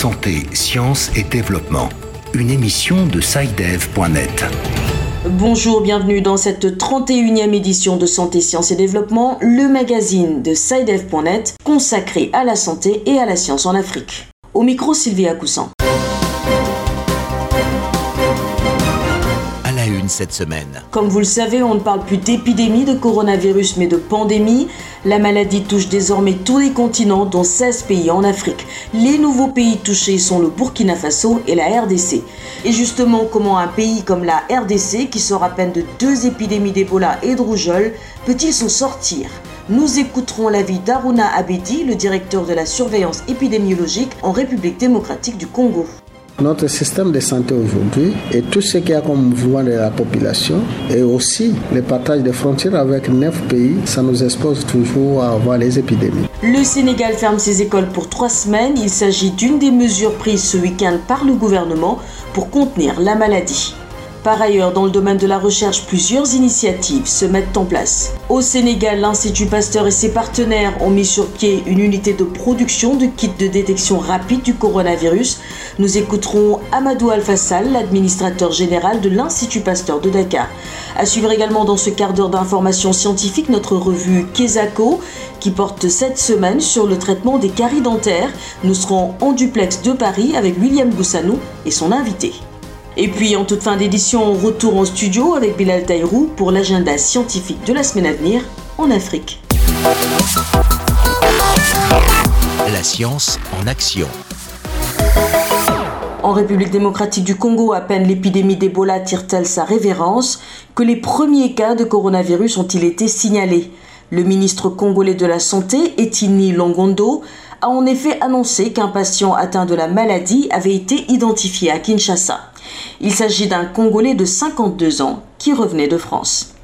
Santé, sciences et développement. Une émission de SciDev.net. Bonjour, bienvenue dans cette 31e édition de Santé, Sciences et Développement, le magazine de SciDev.net consacré à la santé et à la science en Afrique. Au micro, Sylvia Coussan. Cette semaine. Comme vous le savez, on ne parle plus d'épidémie de coronavirus mais de pandémie. La maladie touche désormais tous les continents, dont 16 pays en Afrique. Les nouveaux pays touchés sont le Burkina Faso et la RDC. Et justement, comment un pays comme la RDC, qui sort à peine de deux épidémies d'Ebola et de rougeole, peut-il s'en sortir? Nous écouterons l'avis d'Aruna Abedi, le directeur de la surveillance épidémiologique en République démocratique du Congo. Notre système de santé aujourd'hui et tout ce qu'il y a comme mouvement de la population et aussi le partage des frontières avec neuf pays, ça nous expose toujours à avoir les épidémies. Le Sénégal ferme ses écoles pour trois semaines. Il s'agit d'une des mesures prises ce week-end par le gouvernement pour contenir la maladie. Par ailleurs, dans le domaine de la recherche, plusieurs initiatives se mettent en place. Au Sénégal, l'Institut Pasteur et ses partenaires ont mis sur pied une unité de production de kits de détection rapide du coronavirus. Nous écouterons Amadou Alfassal, l'administrateur général de l'Institut Pasteur de Dakar. À suivre également dans ce quart d'heure d'information scientifique notre revue Kesako qui porte cette semaine sur le traitement des caries dentaires. Nous serons en duplex de Paris avec William Boussanou et son invité. Et puis en toute fin d'édition, retour en studio avec Bilal Taïrou pour l'agenda scientifique de la semaine à venir en Afrique. La science en action. En République démocratique du Congo, à peine l'épidémie d'Ebola tire-t-elle sa révérence que les premiers cas de coronavirus ont-ils été signalés? Le ministre congolais de la Santé, Etini Longondo, a en effet annoncé qu'un patient atteint de la maladie avait été identifié à Kinshasa. Il s'agit d'un Congolais de 52 ans qui revenait de France.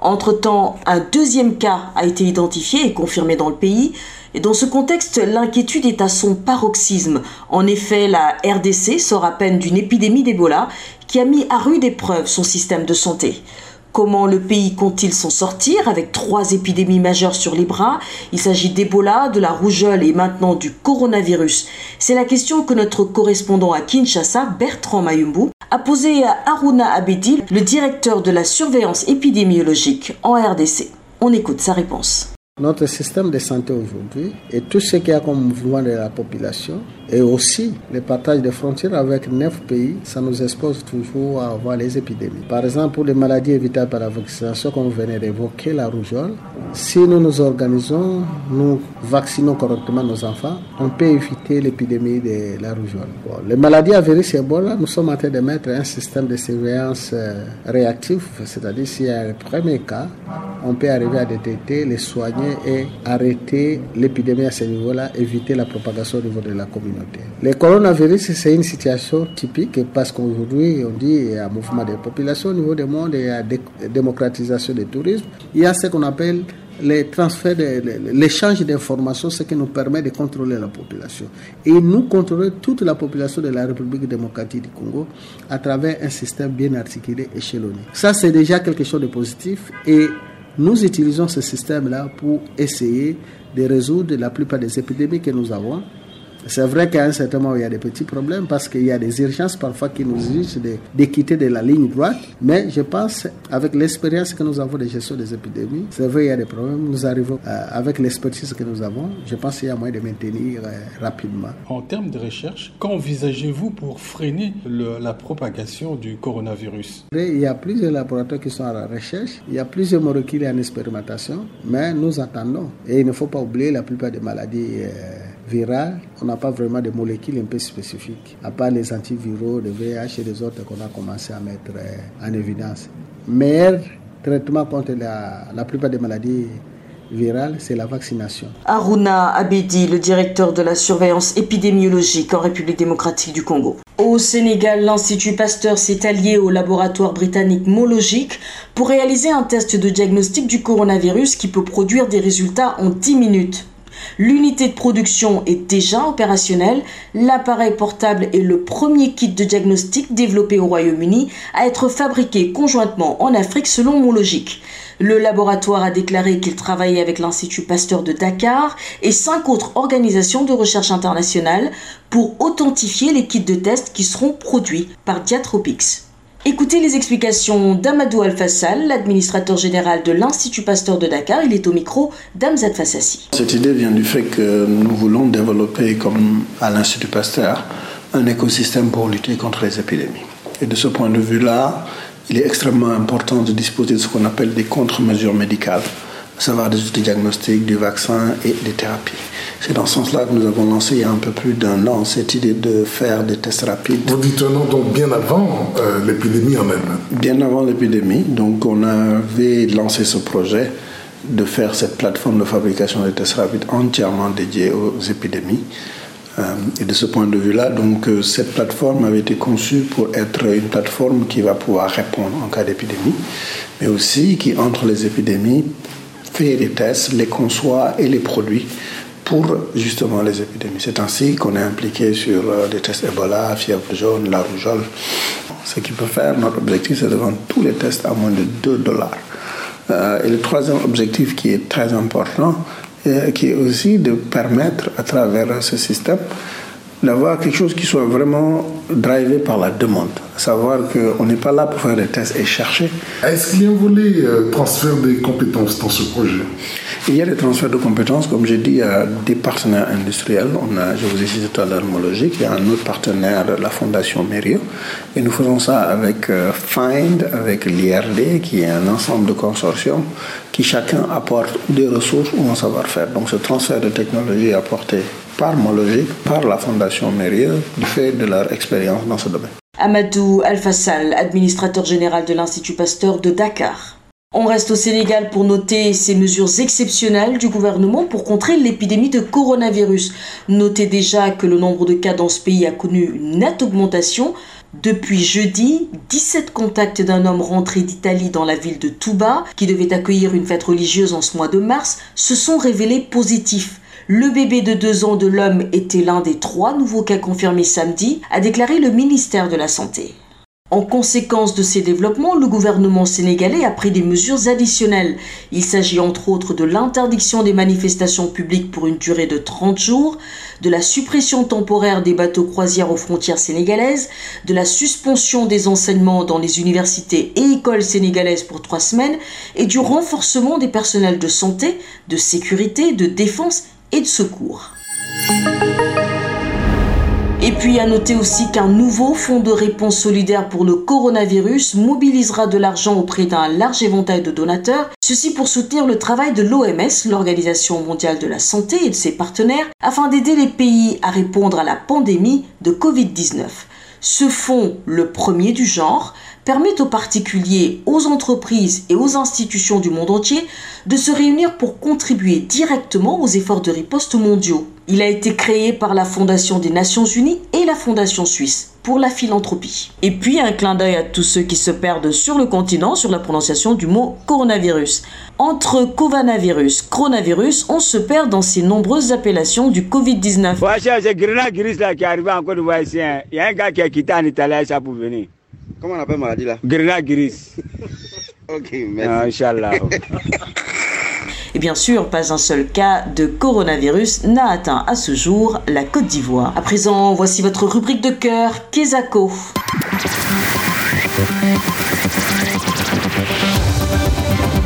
Entre-temps, un deuxième cas a été identifié et confirmé dans le pays. Et dans ce contexte, l'inquiétude est à son paroxysme. En effet, la RDC sort à peine d'une épidémie d'Ebola qui a mis à rude épreuve son système de santé. Comment le pays compte-t-il s'en sortir avec trois épidémies majeures sur les bras? Il s'agit d'Ebola, de la rougeole et maintenant du coronavirus. C'est la question que notre correspondant à Kinshasa, Bertrand Mayumbu, a posée à Aruna Abedi, le directeur de la surveillance épidémiologique en RDC. On écoute sa réponse. Notre système de santé aujourd'hui et tout ce qu'il y a comme mouvement de la population et aussi le partage des frontières avec neuf pays, ça nous expose toujours à avoir les épidémies. Par exemple, pour les maladies évitables par la vaccination, comme vous venez d'évoquer, la rougeole, si nous nous organisons, nous vaccinons correctement nos enfants, on peut éviter l'épidémie de la rougeole. Les maladies à virus Ebola, nous sommes en train de mettre un système de surveillance euh, réactif, c'est-à-dire s'il y a un premier cas, on peut arriver à détecter, les soigner et arrêter l'épidémie à ce niveau-là, éviter la propagation au niveau de la communauté. Le coronavirus, c'est une situation typique parce qu'aujourd'hui, on dit il y a un mouvement de population au niveau du monde, il y a démocratisation du tourisme, il y a ce qu'on appelle les transferts, l'échange d'informations, ce qui nous permet de contrôler la population. Et nous contrôlons toute la population de la République démocratique du Congo à travers un système bien articulé, échelonné. Ça, c'est déjà quelque chose de positif et nous utilisons ce système-là pour essayer de résoudre la plupart des épidémies que nous avons. C'est vrai qu'à un certain moment, il y a des petits problèmes parce qu'il y a des urgences parfois qui nous exigent de, de, quitter de la ligne droite. Mais je pense, avec l'expérience que nous avons de gestion des épidémies, c'est vrai, il y a des problèmes. Nous arrivons, euh, avec l'expertise que nous avons, je pense qu'il y a moyen de maintenir euh, rapidement. En termes de recherche, qu'envisagez-vous pour freiner le, la propagation du coronavirus? Il y a plusieurs laboratoires qui sont à la recherche. Il y a plusieurs molécules en expérimentation. Mais nous attendons. Et il ne faut pas oublier la plupart des maladies. Euh, on n'a pas vraiment de molécules un peu spécifiques, à part les antiviraux, le VIH et les autres qu'on a commencé à mettre en évidence. Meilleur traitement contre la, la plupart des maladies virales, c'est la vaccination. Aruna Abedi, le directeur de la surveillance épidémiologique en République démocratique du Congo. Au Sénégal, l'Institut Pasteur s'est allié au laboratoire britannique Mologic pour réaliser un test de diagnostic du coronavirus qui peut produire des résultats en 10 minutes. L'unité de production est déjà opérationnelle. L'appareil portable est le premier kit de diagnostic développé au Royaume-Uni à être fabriqué conjointement en Afrique selon mon logique. Le laboratoire a déclaré qu'il travaillait avec l'Institut Pasteur de Dakar et cinq autres organisations de recherche internationales pour authentifier les kits de test qui seront produits par Diatropics. Écoutez les explications d'Amadou Al-Fassal, l'administrateur général de l'Institut Pasteur de Dakar. Il est au micro d'Amzad Fassassi. Cette idée vient du fait que nous voulons développer, comme à l'Institut Pasteur, un écosystème pour lutter contre les épidémies. Et de ce point de vue-là, il est extrêmement important de disposer de ce qu'on appelle des contre-mesures médicales savoir des outils diagnostiques, du vaccin et des thérapies. C'est dans ce sens-là que nous avons lancé il y a un peu plus d'un an cette idée de faire des tests rapides. Vous dites un an, donc bien avant euh, l'épidémie en elle Bien avant l'épidémie. Donc on avait lancé ce projet de faire cette plateforme de fabrication des tests rapides entièrement dédiée aux épidémies. Euh, et de ce point de vue-là, donc euh, cette plateforme avait été conçue pour être une plateforme qui va pouvoir répondre en cas d'épidémie, mais aussi qui entre les épidémies fait les tests, les conçoit et les produit pour justement les épidémies. C'est ainsi qu'on est impliqué sur euh, des tests Ebola, fièvre jaune, la rougeole. Ce qui peut faire, notre objectif, c'est de vendre tous les tests à moins de 2 dollars. Euh, et le troisième objectif qui est très important, euh, qui est aussi de permettre à travers ce système d'avoir quelque chose qui soit vraiment drivé par la demande. Savoir qu'on n'est pas là pour faire des tests et chercher. Est-ce qu'il y a un volet euh, transfert des compétences dans ce projet? Il y a des transferts de compétences, comme j'ai dit, à des partenaires industriels. On a, je vous ai cité tout à l'heure Mologique, il y a un autre partenaire, la Fondation Mério. Et nous faisons ça avec euh, Find, avec l'IRD, qui est un ensemble de consortiums qui chacun apporte des ressources ou un savoir-faire. Donc ce transfert de technologie est apporté par par la Fondation Mérieux, du fait de leur expérience dans ce domaine. Amadou Alfassal, administrateur général de l'Institut Pasteur de Dakar. On reste au Sénégal pour noter ces mesures exceptionnelles du gouvernement pour contrer l'épidémie de coronavirus. Notez déjà que le nombre de cas dans ce pays a connu une nette augmentation. Depuis jeudi, 17 contacts d'un homme rentré d'Italie dans la ville de Touba, qui devait accueillir une fête religieuse en ce mois de mars, se sont révélés positifs. Le bébé de deux ans de l'homme était l'un des trois nouveaux cas confirmés samedi, a déclaré le ministère de la Santé. En conséquence de ces développements, le gouvernement sénégalais a pris des mesures additionnelles. Il s'agit entre autres de l'interdiction des manifestations publiques pour une durée de 30 jours, de la suppression temporaire des bateaux croisières aux frontières sénégalaises, de la suspension des enseignements dans les universités et écoles sénégalaises pour trois semaines et du renforcement des personnels de santé, de sécurité, de défense et de secours. Et puis à noter aussi qu'un nouveau fonds de réponse solidaire pour le coronavirus mobilisera de l'argent auprès d'un large éventail de donateurs, ceci pour soutenir le travail de l'OMS, l'Organisation mondiale de la santé et de ses partenaires, afin d'aider les pays à répondre à la pandémie de Covid-19. Ce fonds, le premier du genre, permet aux particuliers, aux entreprises et aux institutions du monde entier de se réunir pour contribuer directement aux efforts de riposte mondiaux. Il a été créé par la Fondation des Nations Unies et la Fondation suisse pour la philanthropie. Et puis un clin d'œil à tous ceux qui se perdent sur le continent sur la prononciation du mot coronavirus. Entre coronavirus, coronavirus, on se perd dans ces nombreuses appellations du Covid-19. Il y a un gars qui a quitté en Italie ça pour venir. Comment on appelle maladie là? Grena Gris. ok, merci. Ah, Inch'Allah. Et bien sûr, pas un seul cas de coronavirus n'a atteint à ce jour la Côte d'Ivoire. À présent, voici votre rubrique de cœur, Kezako.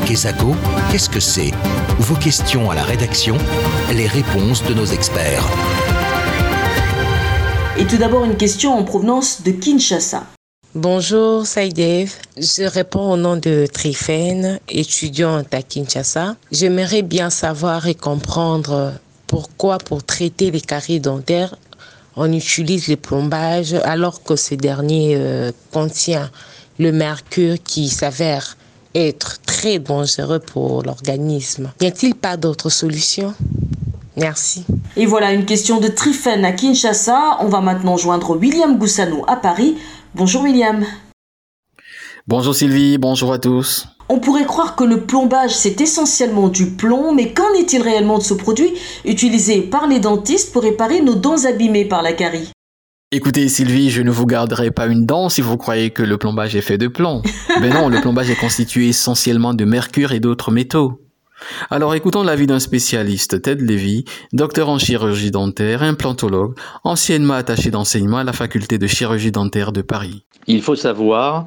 Kezako, qu'est-ce que c'est? Vos questions à la rédaction, les réponses de nos experts. Et tout d'abord, une question en provenance de Kinshasa. Bonjour Saïdev, je réponds au nom de Trifène, étudiante à Kinshasa. J'aimerais bien savoir et comprendre pourquoi pour traiter les caries dentaires, on utilise le plombage alors que ce dernier euh, contient le mercure qui s'avère être très dangereux pour l'organisme. N'y a-t-il pas d'autre solution? Merci. Et voilà une question de Trifène à Kinshasa. On va maintenant joindre William Goussano à Paris. Bonjour William. Bonjour Sylvie, bonjour à tous. On pourrait croire que le plombage c'est essentiellement du plomb, mais qu'en est-il réellement de ce produit utilisé par les dentistes pour réparer nos dents abîmées par la carie? Écoutez Sylvie, je ne vous garderai pas une dent si vous croyez que le plombage est fait de plomb. Mais non, le plombage est constitué essentiellement de mercure et d'autres métaux. Alors écoutons l'avis d'un spécialiste, Ted Levy, docteur en chirurgie dentaire, implantologue, anciennement attaché d'enseignement à la faculté de chirurgie dentaire de Paris. Il faut savoir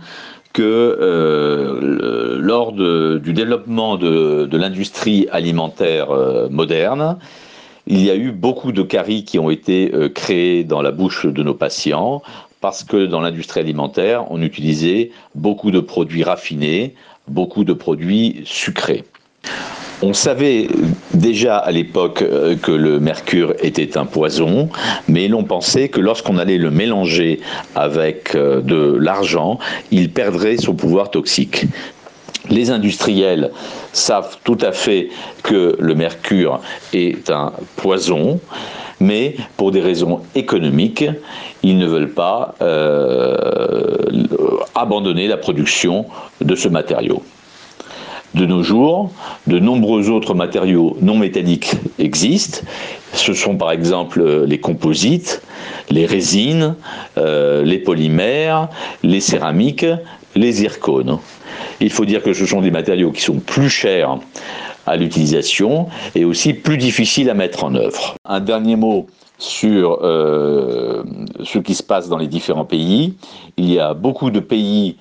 que euh, lors du développement de, l'industrie alimentaire euh, moderne, il y a eu beaucoup de caries qui ont été euh, créées dans la bouche de nos patients parce que dans l'industrie alimentaire, on utilisait beaucoup de produits raffinés, beaucoup de produits sucrés. On savait déjà à l'époque euh, que le mercure était un poison, mais l'on pensait que lorsqu'on allait le mélanger avec euh, de l'argent, il perdrait son pouvoir toxique. Les industriels savent tout à fait que le mercure est un poison, mais pour des raisons économiques, ils ne veulent pas euh, abandonner la production de ce matériau. De nos jours, de nombreux autres matériaux non métalliques existent. Ce sont par exemple euh, les composites, les résines, euh, les polymères, les céramiques, les zircones. Il faut dire que ce sont des matériaux qui sont plus chers à l'utilisation et aussi plus difficiles à mettre en œuvre. Un dernier mot sur euh, ce qui se passe dans les différents pays. Il y a beaucoup de pays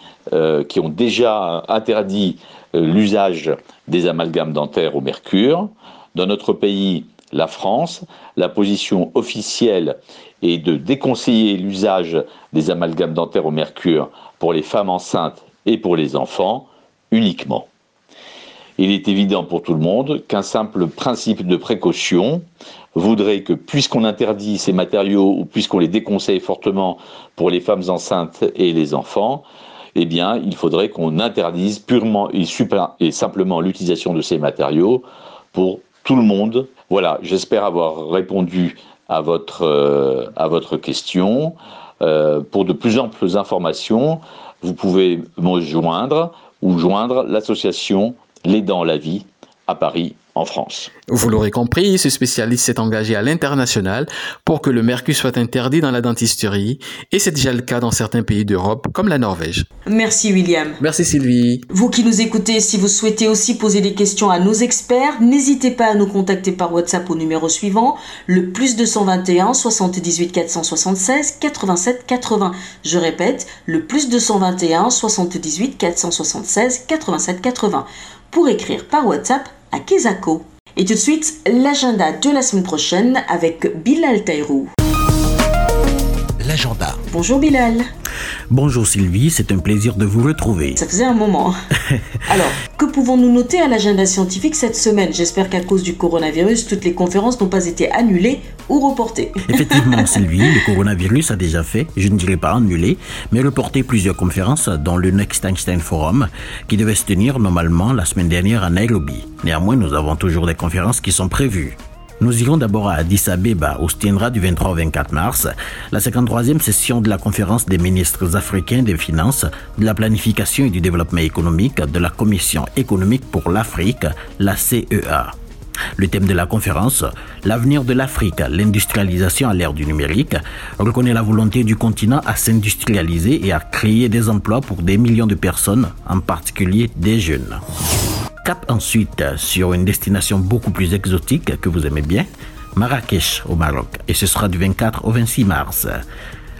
qui ont déjà interdit euh, l'usage des amalgames dentaires au mercure. Dans notre pays, la France, la position officielle est de déconseiller l'usage des amalgames dentaires au mercure pour les femmes enceintes et pour les enfants uniquement. Il est évident pour tout le monde qu'un simple principe de précaution voudrait que puisqu'on interdit ces matériaux ou puisqu'on les déconseille fortement pour les femmes enceintes et les enfants, eh bien, il faudrait qu'on interdise purement et, simplement l'utilisation de ces matériaux pour tout le monde. Voilà, j'espère avoir répondu à votre, euh, question. Euh, pour de plus amples informations, vous pouvez me joindre ou joindre l'association Les Dents la Vie à Paris en France. Vous l'aurez compris, ce spécialiste s'est engagé à l'international pour que le mercure soit interdit dans la dentisterie et c'est déjà le cas dans certains pays d'Europe comme la Norvège. Merci William. Merci Sylvie. Vous qui nous écoutez, si vous souhaitez aussi poser des questions à nos experts, n'hésitez pas à nous contacter par WhatsApp au numéro suivant, le plus 221 78 476 87 80. Je répète, le plus 221 78 476 87 80 pour écrire par WhatsApp à Kezako. Et tout de suite, l'agenda de la semaine prochaine avec Bilal Taïrou. L'agenda. Bonjour Bilal. Bonjour Sylvie, c'est un plaisir de vous retrouver. Ça faisait un moment. Alors, que pouvons-nous noter à l'agenda scientifique cette semaine? J'espère qu'à cause du coronavirus, toutes les conférences n'ont pas été annulées ou reportées. Effectivement Sylvie, le coronavirus a déjà fait, je ne dirais pas annulé, mais reporté plusieurs conférences dont le Next Einstein Forum qui devait se tenir normalement la semaine dernière à Nairobi. Néanmoins, nous avons toujours des conférences qui sont prévues. Nous irons d'abord à Addis Abeba, où se tiendra du 23 au 24 mars la 53e session de la conférence des ministres africains des Finances, de la planification et du développement économique de la Commission économique pour l'Afrique, la CEA. Le thème de la conférence, l'avenir de l'Afrique, l'industrialisation à l'ère du numérique, reconnaît la volonté du continent à s'industrialiser et à créer des emplois pour des millions de personnes, en particulier des jeunes. Cap ensuite sur une destination beaucoup plus exotique que vous aimez bien, Marrakech au Maroc, et ce sera du 24 au 26 mars.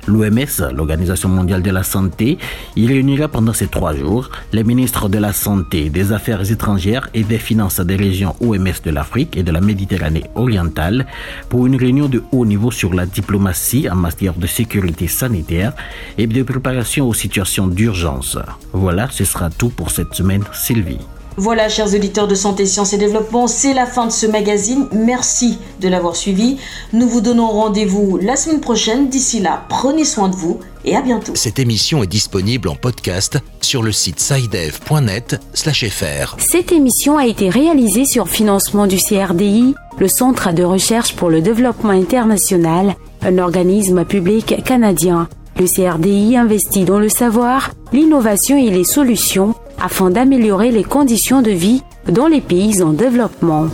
L'OMS, l'Organisation mondiale de la santé, y réunira pendant ces trois jours les ministres de la Santé, des Affaires étrangères et des Finances des régions OMS de l'Afrique et de la Méditerranée orientale pour une réunion de haut niveau sur la diplomatie en matière de sécurité sanitaire et de préparation aux situations d'urgence. Voilà, ce sera tout pour cette semaine, Sylvie. Voilà, chers auditeurs de Santé, Sciences et Développement, c'est la fin de ce magazine. Merci de l'avoir suivi. Nous vous donnons rendez-vous la semaine prochaine. D'ici là, prenez soin de vous et à bientôt. Cette émission est disponible en podcast sur le site sidev.net/fr. Cette émission a été réalisée sur financement du CRDI, le Centre de recherche pour le développement international, un organisme public canadien. Le CRDI investit dans le savoir, l'innovation et les solutions afin d'améliorer les conditions de vie dans les pays en développement.